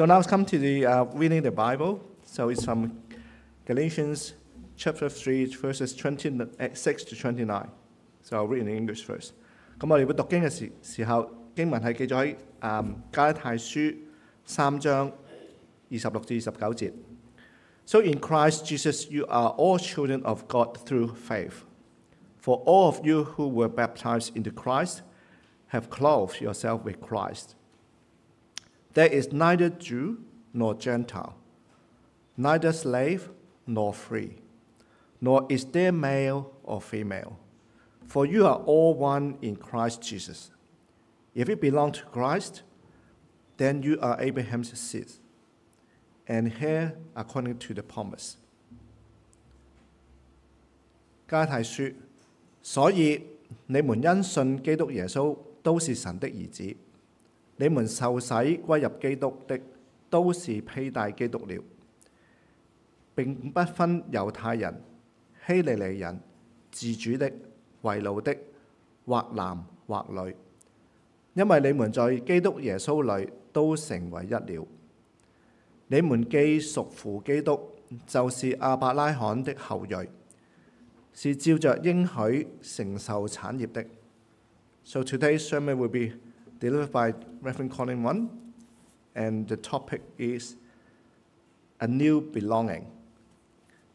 So now let's come to the uh, reading the Bible. So it's from Galatians chapter 3, verses 26 to 29. So I'll read in English first. 咁我哋会读经嘅时时候，经文系记咗喺诶加拉太书三章二十六至二十九节。So in Christ Jesus you are all children of God through faith. For all of you who were baptized into Christ have clothed yourself with Christ. There is neither Jew nor Gentile, neither slave nor free, nor is there male or female, for you are all one in Christ Jesus. If you belong to Christ, then you are Abraham's seed, and heir according to the promise. 加拉太书，所以你们因信基督耶稣都是神的儿子。 你們受洗歸入基督的，都是披戴基督了。並不分猶太人、希利尼人、自主的、為奴的，或男或女，因為你們在基督耶穌裏都成為一了。你們既屬乎基督，就是阿伯拉罕的後裔，是照着應許承受產業的。So today's sermon will be delivered by Reverend Colin One, and the topic is a new belonging。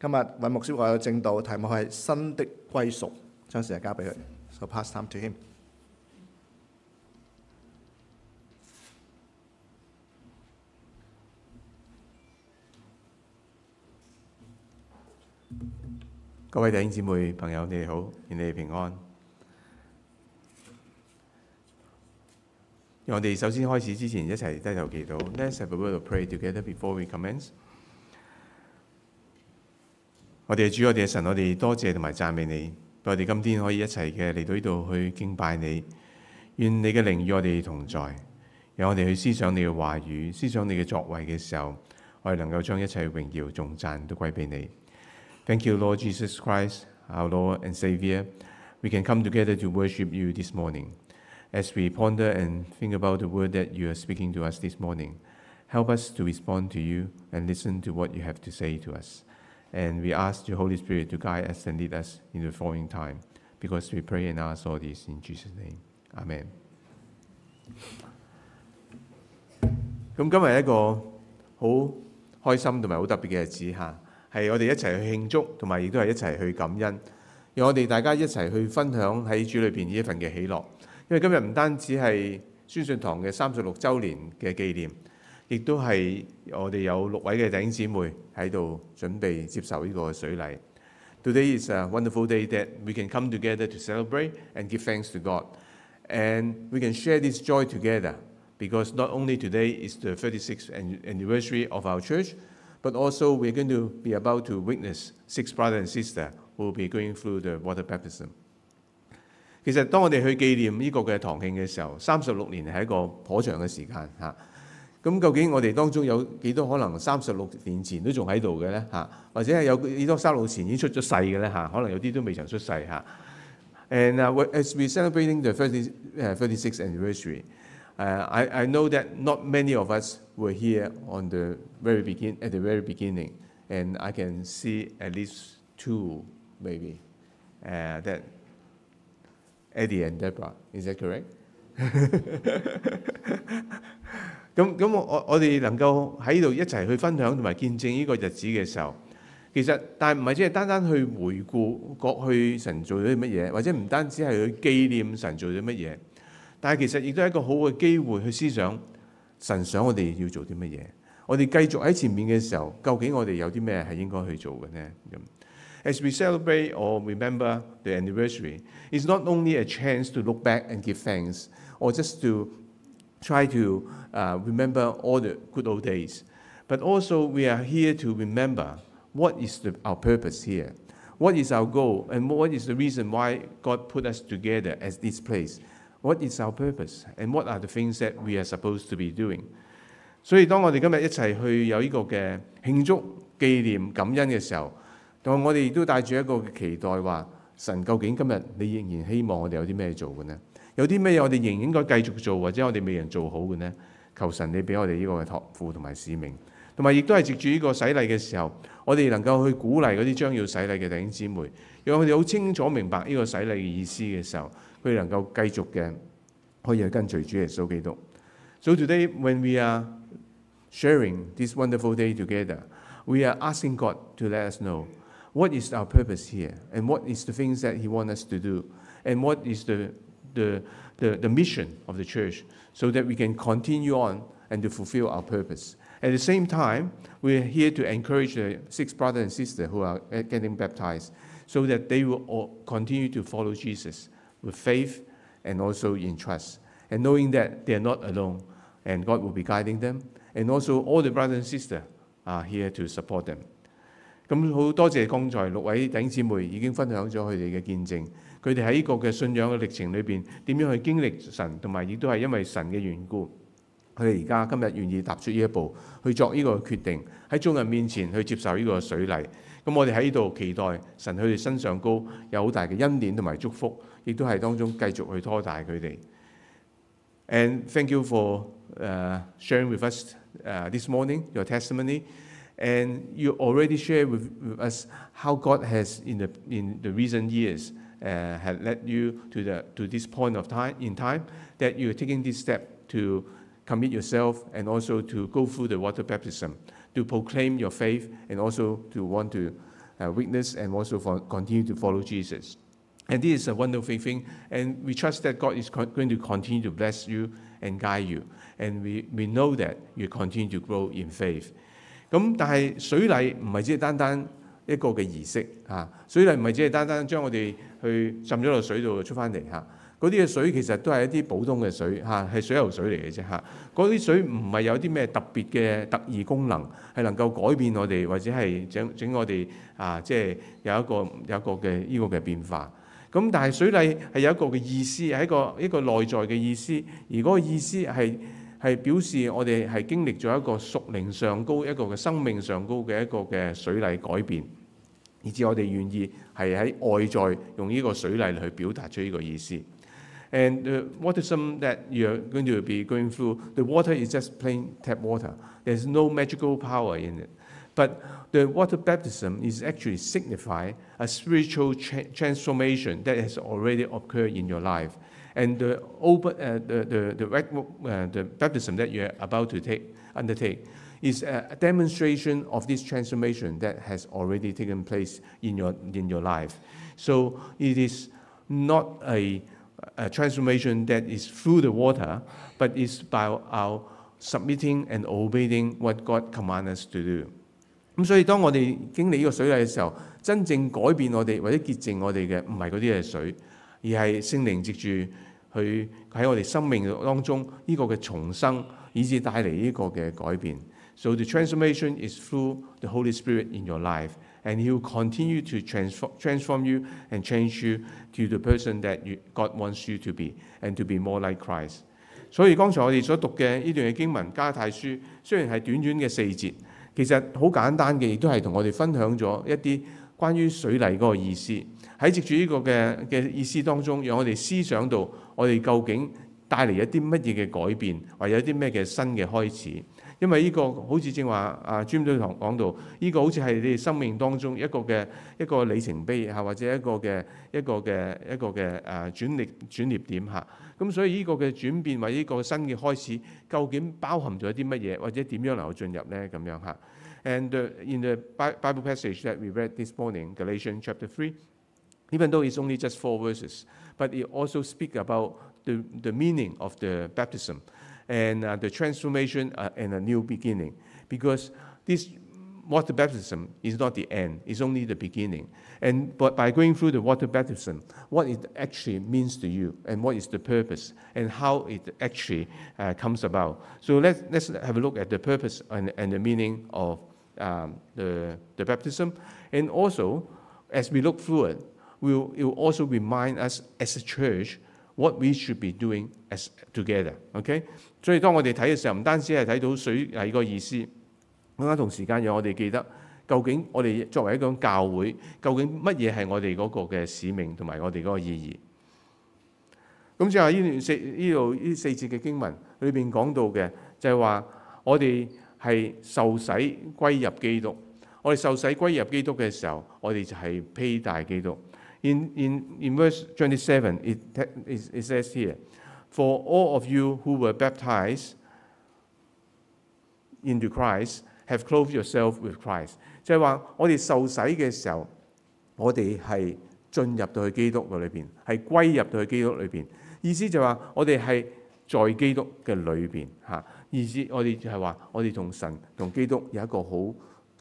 今日尹牧师话有正道，题目系新的归属，将时间交俾佢。So pass time to him。各位弟兄姊妹、朋友，你哋好，愿你哋平安。 我哋首先開始之前一齊低頭祈禱。Let's have a word of prayer together before we commence。我哋嘅主，我哋嘅神，我哋多謝同埋讚美你。我哋今天可以一齊嘅嚟到呢度去敬拜你。願你嘅靈與我哋同在，讓我哋去思想你嘅話語、思想你嘅作為嘅時候，我哋能夠將一切榮耀、頌讚都歸俾你。Thank you, Lord Jesus Christ, our Lord and Savior. We can come together to worship you this morning. As we ponder and think about the word that you are speaking to us this morning, help us to respond to you and listen to what you have to say to us. And we ask the Holy Spirit to guide us and lead us in the following time, because we pray and ask all this in Jesus' name. Amen. 咁今日系一个好开心同埋好特别嘅日子吓。系我哋一齐去庆祝，同埋亦都系一齐去感恩，让我哋大家一齐去分享喺主里边呢一份嘅喜乐。 因为今日唔单止系宣信堂嘅三十六周年嘅纪念，亦都系我哋有六位嘅弟兄姊妹喺度准备接受呢个水礼。Today is a wonderful day that we can come together to celebrate and give thanks to God, and we can share this joy together because not only today is the 36th anniversary of our church. But also, we're going to be about to witness six brothers and sisters who will be going through the water baptism. 其實當我哋去紀念呢個嘅堂慶嘅時候，三十六年係一個頗長嘅時間嚇。咁究竟我哋當中有幾多可能三十六年前都仲喺度嘅咧嚇？或者係有幾多三六前已經出咗世嘅咧嚇？可能有啲都未曾出世嚇。And、as we celebrating the 30, uh, 36th anniversary, I know that not many of us were here on the very begin at the very beginning, and I can see at least two maybe uh, that Eddie and Deborah. Is that correct? 咁咁我我哋能夠喺度一齊去分享同埋見證呢個日子嘅時候，其實但係唔係只係單單去回顧過去神做咗啲乜嘢，或者唔單止係去紀念神做咗乜嘢，但係其實亦都係一個好嘅機會去思想。神想我哋要做啲乜嘢？我哋繼續喺前面嘅時候，究竟我哋有啲咩係應該去做嘅呢？咁 ，As we celebrate or remember the anniversary, it's not only a chance to look back and give thanks, or just to try to uh, remember all the good old days, but also we are here to remember what is the, our purpose here, what is our goal, and what is the reason why God put us together as this place. What is our purpose and what are the things that we are supposed to be doing？所以当我哋今日一齐去有呢个嘅庆祝、纪念、感恩嘅时候， 我哋亦都帶住一個期待，話神究竟今日你仍然希望我哋有啲咩做嘅呢？有啲咩我哋仍然應該繼續做，或者我哋未能做好嘅呢？求神你俾我哋呢個嘅託付同埋使命，同埋亦都係藉住呢個洗禮嘅時候，我哋能夠去鼓勵嗰啲將要洗禮嘅弟兄姊妹，讓佢哋好清楚明白呢個洗禮嘅意思嘅時候，佢哋能夠繼續嘅可以去跟隨主耶穌基督。So today when we are sharing this wonderful day together, we are asking God to let us know what is our purpose here and what is the things that He wants us to do and what is the, the, the, the mission of the church so that we can continue on and to fulfill our purpose. At the same time, we're here to encourage the six brothers and sisters who are getting baptized so that they will continue to follow Jesus with faith and also in trust, and knowing that they are not alone and God will be guiding them, and also all the brothers and sisters are here to support them. 咁好多謝剛才六位弟兄姊妹已經分享咗佢哋嘅見證，佢哋喺呢個嘅信仰嘅歷程裏邊點樣去經歷神，同埋亦都係因為神嘅緣故，佢哋而家今日願意踏出呢一步，去作呢個決定，喺眾人面前去接受呢個水禮。咁我哋喺呢度期待神佢哋身上高有好大嘅恩典同埋祝福，亦都係當中繼續去拖大佢哋。And thank you for uh, sharing with us uh, this morning your testimony. And you already shared with, with us how God has, in the, in the recent years, uh, had led you to, the, to this point of time in time that you're taking this step to commit yourself and also to go through the water baptism, to proclaim your faith and also to want to uh, witness and also for, continue to follow Jesus. And this is a wonderful thing, and we trust that God is going to continue to bless you and guide you. And we, we know that you continue to grow in faith. 咁但係水禮唔係只係單單一個嘅儀式嚇，水禮唔係只係單單將我哋去浸咗落水度出翻嚟嚇。嗰啲嘅水其實都係一啲普通嘅水嚇，係水喉水嚟嘅啫嚇。嗰啲水唔係有啲咩特別嘅特異功能，係能夠改變我哋或者係整整我哋啊，即係有一個有一個嘅呢個嘅變化。咁但係水禮係有一個嘅意思，係一個一個內在嘅意思，而嗰個意思係系表示我哋系经历咗一个属灵上高一个嘅生命上高嘅一个嘅水礼改变，以至我哋愿意系喺外在用呢个水礼嚟去表达出呢个意思。And the baptism that you're going to be going through, the water is just plain tap water. There's no magical power in it. But the water baptism is actually signify a spiritual cha- transformation that has already occurred in your life. And the, open, uh, the, the, the, rec- uh, the baptism that you're about to take, undertake is a demonstration of this transformation that has already taken place in your, in your life. So it is not a, a transformation that is through the water, but is by our submitting and obeying what God commands us to do. 咁所以当我哋经历呢个水礼嘅时候，真正改变我哋或者洁净我哋嘅，唔系嗰啲嘅水， 而係聖靈藉住去喺我哋生命當中呢個嘅重生，以至帶嚟呢個嘅改變。So the transformation is through the Holy Spirit in your life, and He will continue to transform, transform you and change you to the person that you, God wants you to be, and to be more like Christ. 所以剛才我哋所讀嘅呢段嘅經文《加太書》，雖然係短短嘅四節。其實好簡單嘅，亦都係同我哋分享咗一啲關於水禮嗰個意思。喺藉住呢個嘅嘅意思當中，讓我哋思想到我哋究竟帶嚟一啲乜嘢嘅改變，或者有啲咩嘅新嘅開始。因為呢個好似正話啊 Jim 都同講到，呢個好似係你哋生命當中一個嘅一個里程碑嚇，或者一個嘅一個嘅一個嘅誒轉捩轉捩點嚇。咁所以呢個嘅轉變或者呢個新嘅開始，究竟包含咗啲乜嘢，或者點樣能夠進入咧？咁樣嚇。And in the Bible passage that we read this morning, Galatian chapter three. Even though it's only just four verses, but it also speaks about the, the meaning of the baptism and uh, the transformation uh, and a new beginning. Because this water baptism is not the end, it's only the beginning. And but by going through the water baptism, what it actually means to you, and what is the purpose, and how it actually uh, comes about. So let's, let's have a look at the purpose and, and the meaning of um, the, the baptism. And also, as we look through it, we'll, will also remind us as a church what we should be doing as together. OK，所以當我哋睇嘅時候，唔單止係睇到水係個意思，更加同時間讓我哋記得究竟我哋作為一個教會，究竟乜嘢係我哋嗰個嘅使命同埋我哋嗰個意義。咁就係呢段四呢度呢四節嘅經文裏邊講到嘅，就係話我哋係受洗歸入基督。我哋受洗歸入基督嘅時候，我哋就係披戴基督。In in in verse twenty seven, it it says here, "For all of you who were baptized into Christ have clothed yourself with Christ." 就係話我哋受洗嘅時候，我哋係進入到去基督嘅裏邊，係歸入到去基督裏邊。意思就係話我哋係在基督嘅裏邊嚇。意思我哋就係話我哋同神同基督有一個好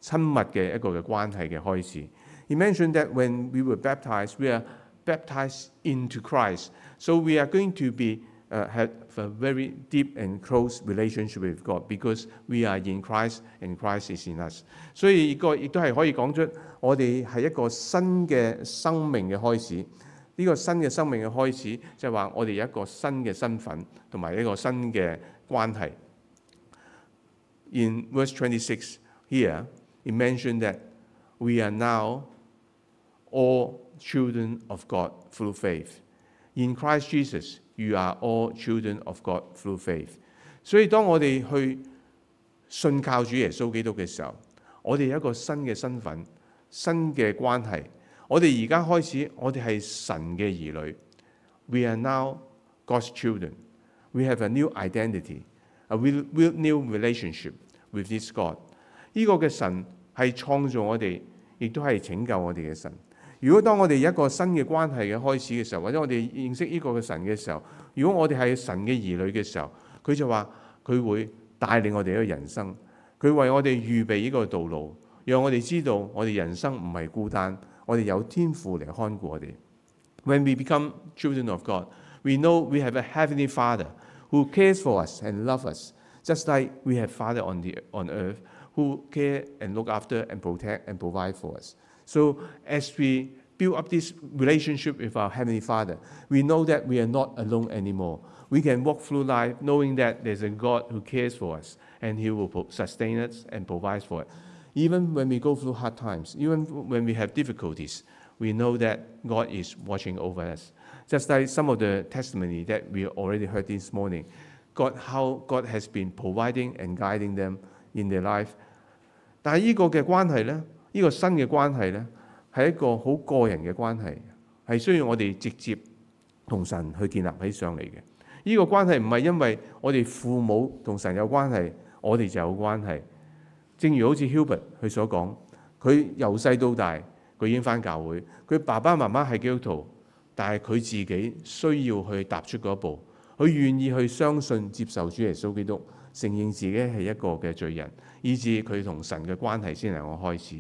親密嘅一個嘅關係嘅開始。He mentioned that when we were baptized, we are baptized into Christ. So we are going to be uh, have a very deep and close relationship with God because we are in Christ and Christ is in us. 所以呢个亦都系可以讲出我哋系一个新嘅生命嘅开始。呢、个新嘅生命嘅开始，就系话我哋有一个新嘅身份同埋一个新嘅关系。In verse 26 here, he mentioned that we are now all children of God through faith. In Christ Jesus, you are all children of God through faith. 所以当我哋去信靠主耶稣基督嘅时候，我哋有一个新嘅身份、新嘅关系。我哋而家开始，我哋系神嘅儿女。We are now God's children. We have a new identity, a real, real new relationship with this God. 呢个嘅神系创造我哋，亦都系拯救我哋嘅神。 如果當我哋一個新嘅關係嘅開始嘅時候，或者我哋認識呢個嘅神嘅時候，如果我哋係神嘅兒女嘅時候，佢就話佢會帶領我哋一個人生，佢為我哋預備呢個道路，讓我哋知道我哋人生唔係孤單，我哋有天父嚟看顧我哋。When we become children of God, we know we have a heavenly Father who cares for us and loves us, just like we have Father on the on earth who care and look after and protect and provide for us. So as we build up this relationship with our Heavenly Father, we know that we are not alone anymore. We can walk through life knowing that there's a God who cares for us and He will pro- sustain us and provide for it. Even when we go through hard times, even when we have difficulties, we know that God is watching over us. Just like some of the testimony that we already heard this morning, God, how God has been providing and guiding them in their life. 但系呢个嘅关系呢， 呢、個新嘅關係呢，係一個好個人嘅關係，係需要我哋直接同神去建立起上嚟嘅。呢、個關係唔係因為我哋父母同神有關係，我哋就有關係。正如好似 Hubert 佢所講，佢由細到大佢已經翻教會，佢爸爸媽媽係基督徒，但係佢自己需要去踏出嗰一步，佢願意去相信接受主耶穌基督， 承认自己系一个嘅罪人，以致佢同神嘅关系先能够开始。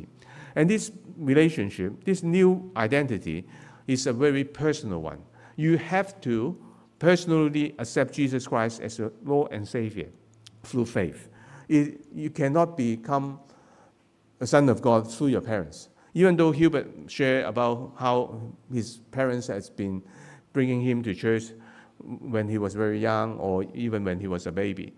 And this relationship, this new identity, is a very personal one. You have to personally accept Jesus Christ as your Lord and Savior through faith. It, you cannot become a son of God through your parents. Even though Hubert shared about how his parents has been bringing him to church when he was very young or even when he was a baby.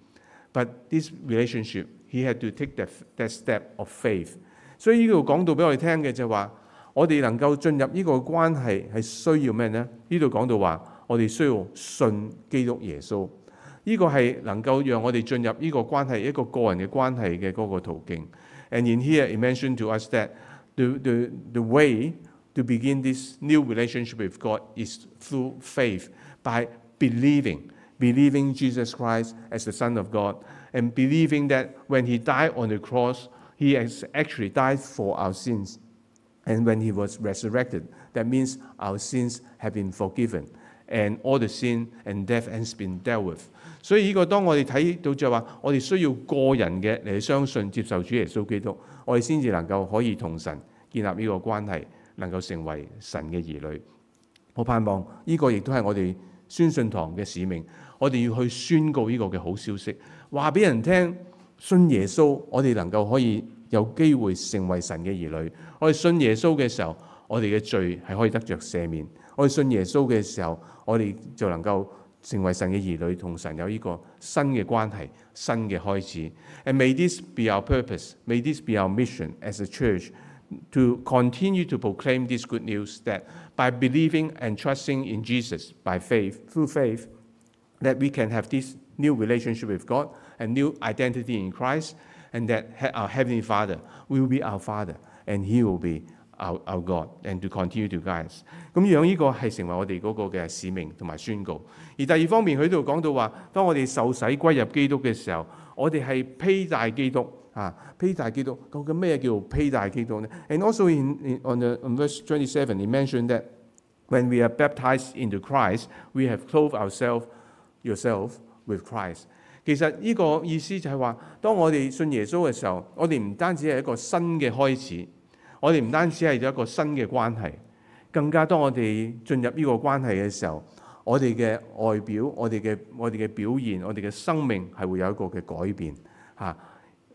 But this relationship, he had to take that, that step of faith. 所以呢度讲到俾我哋听嘅就系话，我哋能够进入呢个关系系需要咩呢？呢度讲到话，我哋需要信基督耶稣。呢个系能够让我哋进入呢个关系一个个人嘅关系嘅嗰个途径。And in here, it mentioned to us that the, the, the way to begin this new relationship with God is through faith, by believing, believing Jesus Christ as the Son of God, and believing that when He died on the cross, He has actually died for our sins. And when He was resurrected, that means our sins have been forgiven, and all the sin and death has been dealt with. 所以呢个当我哋睇到就系话，我哋需要个人嘅嚟相信接受主耶稣基督，我哋先至能够可以同神建立呢个关系，能够成为神嘅儿女。我盼望呢个亦都系我哋 宣信堂嘅使命，我哋要去宣告呢個嘅好消息，話俾人聽，信耶穌，我哋能夠可以有機會成為神嘅兒女。我哋信耶穌嘅時候，我哋嘅罪係可以得着赦免。我哋信耶穌嘅時候，我哋就能夠成為神嘅兒女，同神有呢個新嘅關係、新嘅開始。And may this be our purpose, may this be our mission as a church to continue to proclaim this good news that by believing and trusting in Jesus by faith, through faith, that we can have this new relationship with God a new identity in Christ, and that he- our Heavenly Father will be our Father, and He will be our, our God, and to continue to guide us。咁样呢个系成为我哋嗰个嘅使命同埋宣告。而第二方面，佢呢度讲到话，当我哋受洗归入基督嘅时候，我哋系披戴基督 啊，披戴基督。究竟咩叫披戴基督呢？And also in, on the on verse twenty seven, he mentioned that when we are baptized into Christ, we have clothed ourselves yourself with Christ。其實呢個意思就係話，當我哋信耶穌嘅時候，我哋唔單止係一個新嘅開始，我哋唔單止係一個新嘅關係，更加當我哋進入呢個關係嘅時候，我哋嘅外表、我哋嘅我哋嘅表現、我哋嘅生命係會有一個嘅改變嚇。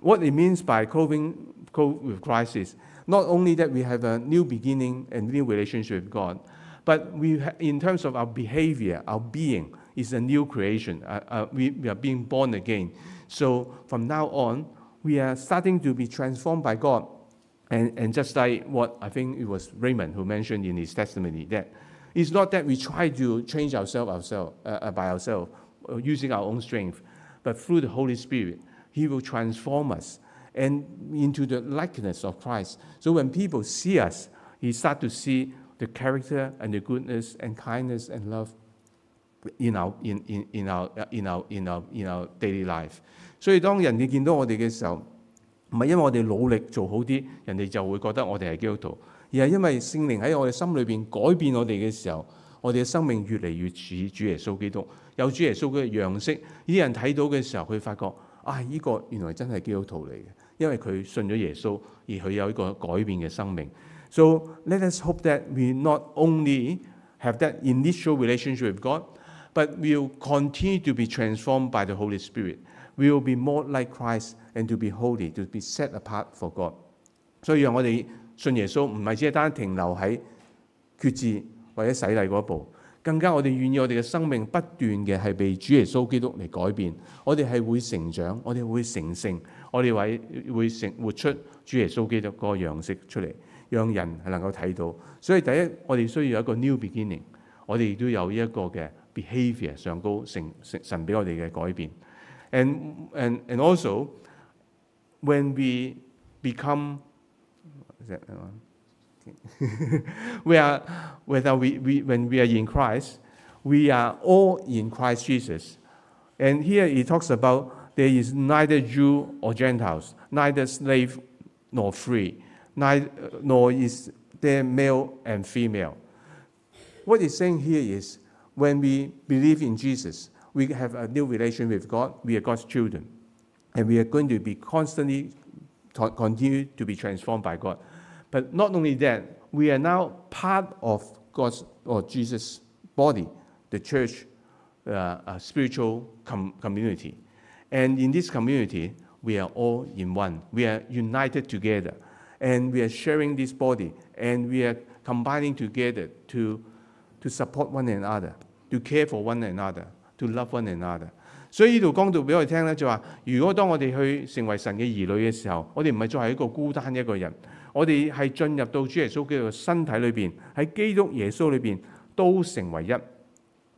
What it means by clothing with Christ is not only that we have a new beginning and new relationship with God, but we, in terms of our behavior, our being is a new creation. Uh, uh, we, we are being born again. So from now on, we are starting to be transformed by God. And, and just like what I think it was Raymond who mentioned in his testimony, that it's not that we try to change ourselves ourselves, uh, uh, by ourselves uh, using our own strength, but through the Holy Spirit, He will transform us and into the likeness of Christ. So when people see us, he start to see the character and the goodness and kindness and love in our in in in our in our in our in our daily life。所以当人哋见到我哋嘅时候，唔系因为我哋努力做好啲，人哋就会觉得我哋系基督徒，而系因为圣灵喺我哋心里边改变我哋嘅时候，我哋嘅生命越嚟越似主耶稣基督，有主耶稣嘅样式。呢啲人睇到嘅时候，佢发觉 啊，呢、個原來真係基督徒嚟嘅，因為佢信咗耶穌，而佢有一個改變嘅生命。So let us hope that we not only have that initial relationship with God, but we'll continue to be transformed by the Holy Spirit. We will be more like Christ and to be holy, to be set apart for God. 所以讓我哋信耶穌唔係只係單停留喺決志或者洗禮嗰一步，更加我哋願意我哋嘅生命不斷嘅係被主耶穌基督嚟改變。我哋係會成長，我哋會成聖，我哋會會成活出主耶穌基督嗰個樣式出嚟，讓人係能夠睇到。所以第一，我哋需要有一個 new beginning，我哋亦都有呢一個嘅 b e h a v i o r 上高成成神俾我哋嘅改變。And and and also when we become we are whether we, we when we are in Christ, we are all in Christ Jesus. And here he talks about there is neither Jew or Gentiles, neither slave nor free, neither, nor is there male and female. What he's saying here is when we believe in Jesus, we have a new relation with God, we are God's children, and we are going to be constantly continue to be transformed by God. But not only that, we are now part of God's or Jesus' body, the church, uh, a spiritual com- community. And in this community, we are all in one. We are united together. And we are sharing this body. And we are combining together to, to support one another, to care for one another, to love one another. 所以呢度讲到俾我哋听咧，就话如果当我哋去成为神嘅儿女嘅时候，我哋唔系再系一个孤单一个人， 我哋係進入到主耶穌基督嘅身體裏邊，喺基督耶穌裏邊都成為一。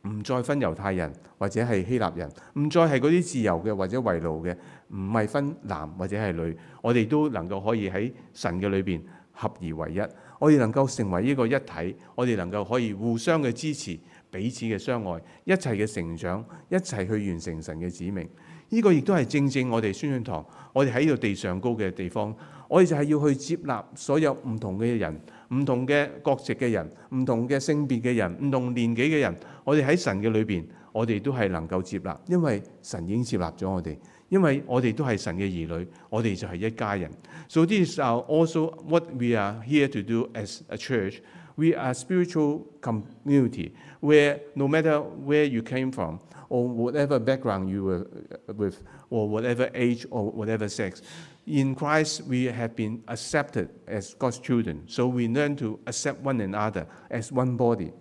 唔再分猶太人或者係希臘人，唔再係嗰啲自由嘅或者為奴嘅，唔係分男或者係女，我哋都能夠可以喺神嘅裏邊合而為一，我哋能夠成為呢個一體，我哋能夠可以互相嘅支持，彼此嘅相愛，一齊嘅成長，一齊去完成神嘅使命。呢、個亦都係正正我哋宣信堂，我哋喺呢度地上高嘅地方，我哋就係要去接納所有唔同嘅人。唔同嘅國籍嘅人、唔同嘅性別嘅人、唔同年紀嘅人，我哋喺神嘅裏邊，我哋都係能夠接納，因為神已經接納咗我哋，因為我哋都係神嘅兒女，我哋就係一家人。So this is also what we are here to do as a church. We are spiritual community where no matter where you came from or whatever background you were with or whatever age or whatever sex, in Christ we have been accepted as God's children. So we learn to accept one another as one body.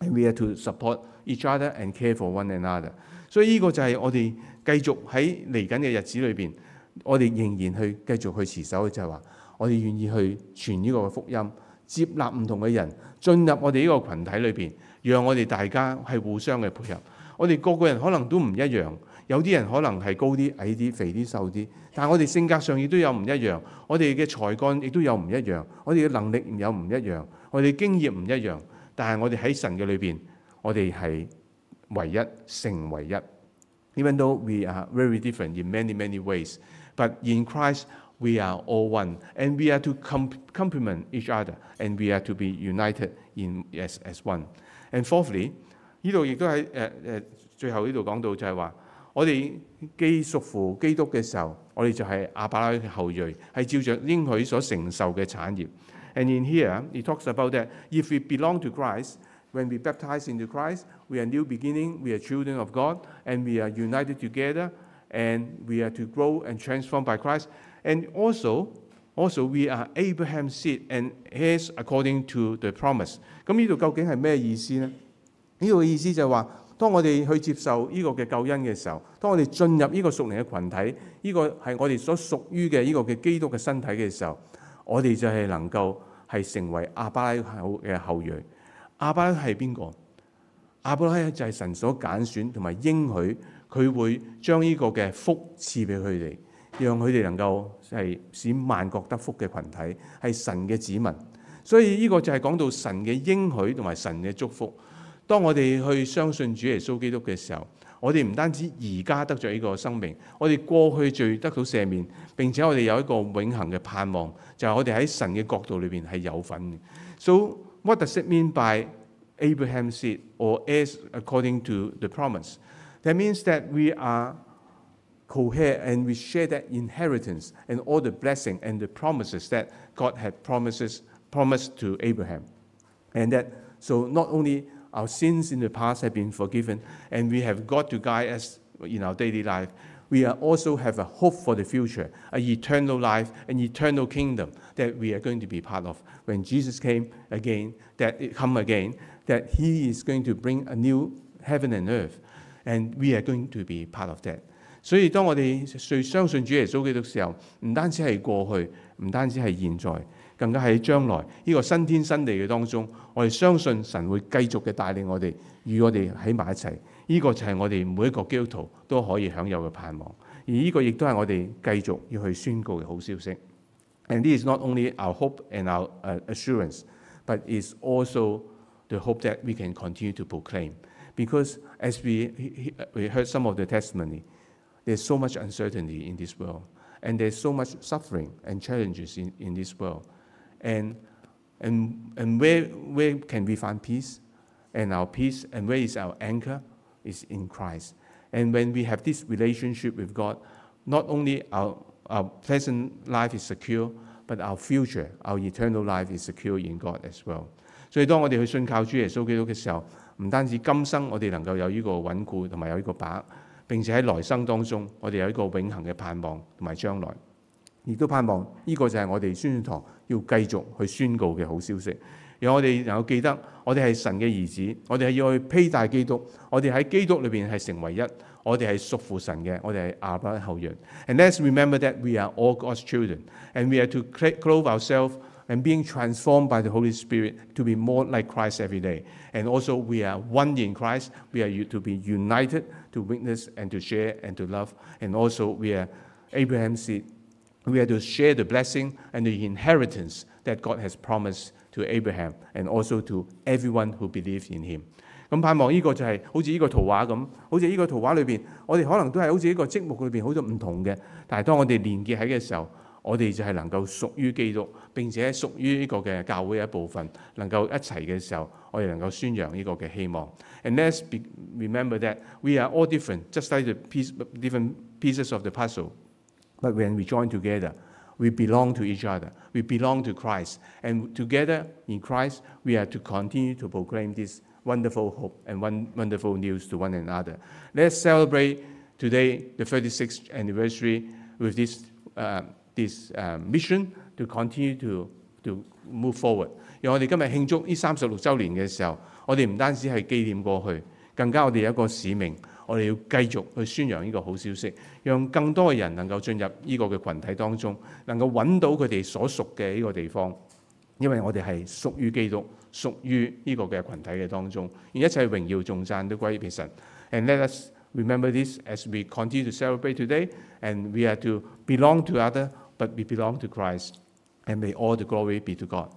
And we are to support each other and care for one another. 所以呢個就係我哋繼續喺嚟緊嘅日子裏邊，我哋仍然去繼續去持守嘅就係話，我哋願意去傳呢個福音，接納唔同嘅人進入我哋呢個群體裏邊，讓我哋大家係互相嘅配合。我哋個個人可能都唔一樣，有啲人可能係高啲、矮啲、肥啲、瘦啲，但係我哋性格上亦都有唔一樣，我哋嘅才干亦都有唔一樣，我哋嘅能力有唔一樣，我哋經驗唔一樣，但係我哋喺神嘅裏邊，我哋係唯一，成為一。Even though we are very different in many many ways, but in Christ we are all one, and we are to com- complement each other, and we are to be united in as as one. And fourthly，呢度亦都喺誒誒最後呢度講到就係話，我哋既属乎基督嘅时候，我哋就系亚伯拉罕嘅后裔，系照着应许所承受嘅产业。And in here, it talks about that if we belong to Christ, when we baptize into Christ, we are new beginning, we are children of God, and we are united together, and we are to grow and transform by Christ. And also, also we are Abraham's seed and heirs according to the promise. 咁呢度究竟系咩意思呢？呢度嘅意思就系话， 當我哋去接受呢個嘅救恩嘅時候，當我哋進入呢個屬靈嘅群體，呢、個係我哋所屬於嘅呢個嘅基督嘅身體嘅時候，我哋就係能夠係成為亞伯拉罕嘅後裔。亞伯拉罕係邊個？亞伯拉就係神所揀選同埋應許，佢會將呢個嘅福賜俾佢哋，讓佢哋能夠係使萬國得福嘅群體，係神嘅子民。所以呢個就係講到神嘅應許同埋神嘅祝福。当我哋去相信主耶稣基督嘅时候，我哋唔单止而家得咗呢个生命，我哋过去罪得到赦免，并且我哋有一个永恒嘅盼望，就系、我哋喺神嘅国度里边系有份嘅。So what does it mean by Abraham's seed or heirs according to the promise? That means that we are co-heir and we share that inheritance and all the blessing and the promises that God had promises promised to Abraham. And that so not only our sins in the past have been forgiven and we have God to guide us in our daily life, we are also have a hope for the future, an eternal life, an eternal kingdom that we are going to be part of. When Jesus came again, that it come again, that He is going to bring a new heaven and earth, and we are going to be part of that. 所以当我哋最相信主耶稣基督嘅时候，唔单止系过去，唔单止系现在， 更加喺将来呢个新天新地嘅当中，我哋相信神会继续嘅带领我哋，与我哋喺埋一齐。呢、个就系我哋每一个基督徒都可以享有嘅盼望。而呢个亦都系我哋继续要去宣告嘅好消息。And this is not only our hope and our uh, assurance, but it's also the hope that we can continue to proclaim. Because as we, we heard some of the testimony, there's so much uncertainty in this world, and there's so much suffering and challenges in, in this world. And, and, and where, where can we find peace? And our peace, and where is our anchor? Is in Christ. And when we have this relationship with God, not only our, our present life is secure, but our future, our eternal life is secure in God as well. 所以当我哋去信靠主耶稣基督嘅时候，唔单止今生我哋能够有呢个稳固同埋有呢个把握，并且喺来生当中，我哋有一个永恒嘅盼望同埋将来， 亦都盼望呢個就係我哋宣傳堂要繼續去宣告嘅好消息。讓我哋能夠記得，我哋係神嘅兒子，我哋係要去披戴基督，我哋喺基督裏邊係成為一，我哋係屬乎神嘅，我哋係亞伯拉罕後裔。And let's remember that we are all God's children, and we are to clothe ourselves and being transformed by the Holy Spirit to be more like Christ every day. And also we are one in Christ. We are to be united to witness and to share and to love. And also we are Abraham's seed. We are to share the blessing and the inheritance that God has promised to Abraham and also to everyone who believes in him. 咁盼望呢个就系好似呢个图画咁，好似呢个图画里边，我哋可能都系好似呢个积木里边好多唔同嘅，但系当我哋连结喺嘅时候，我哋就系能够属于基督，并且属于呢个嘅教会嘅一部分，能够一齐嘅时候，我哋能够宣扬呢个嘅希望。And let's be, remember that we are all different, just like the piece, different pieces of the puzzle. But when we join together, we belong to each other. We belong to Christ. And together in Christ, we are to continue to proclaim this wonderful hope and one wonderful news to one another. Let's celebrate today the 36th anniversary with this, uh, this uh, mission to continue to, to move forward. 让我哋今日庆祝呢三十六周年嘅时候，我哋唔单止系纪念过去，更加我哋有一个使命， 我哋要繼續去宣揚呢個好消息，讓更多嘅人能夠進入呢個嘅群體當中，能夠揾到佢哋所屬嘅呢個地方。因為我哋係屬於基督，屬於呢個嘅群體嘅當中，而一切榮耀頌讚都歸俾神。And let us remember this as we continue to celebrate today, and we are to belong to other, but we belong to Christ. And may all the glory be to God.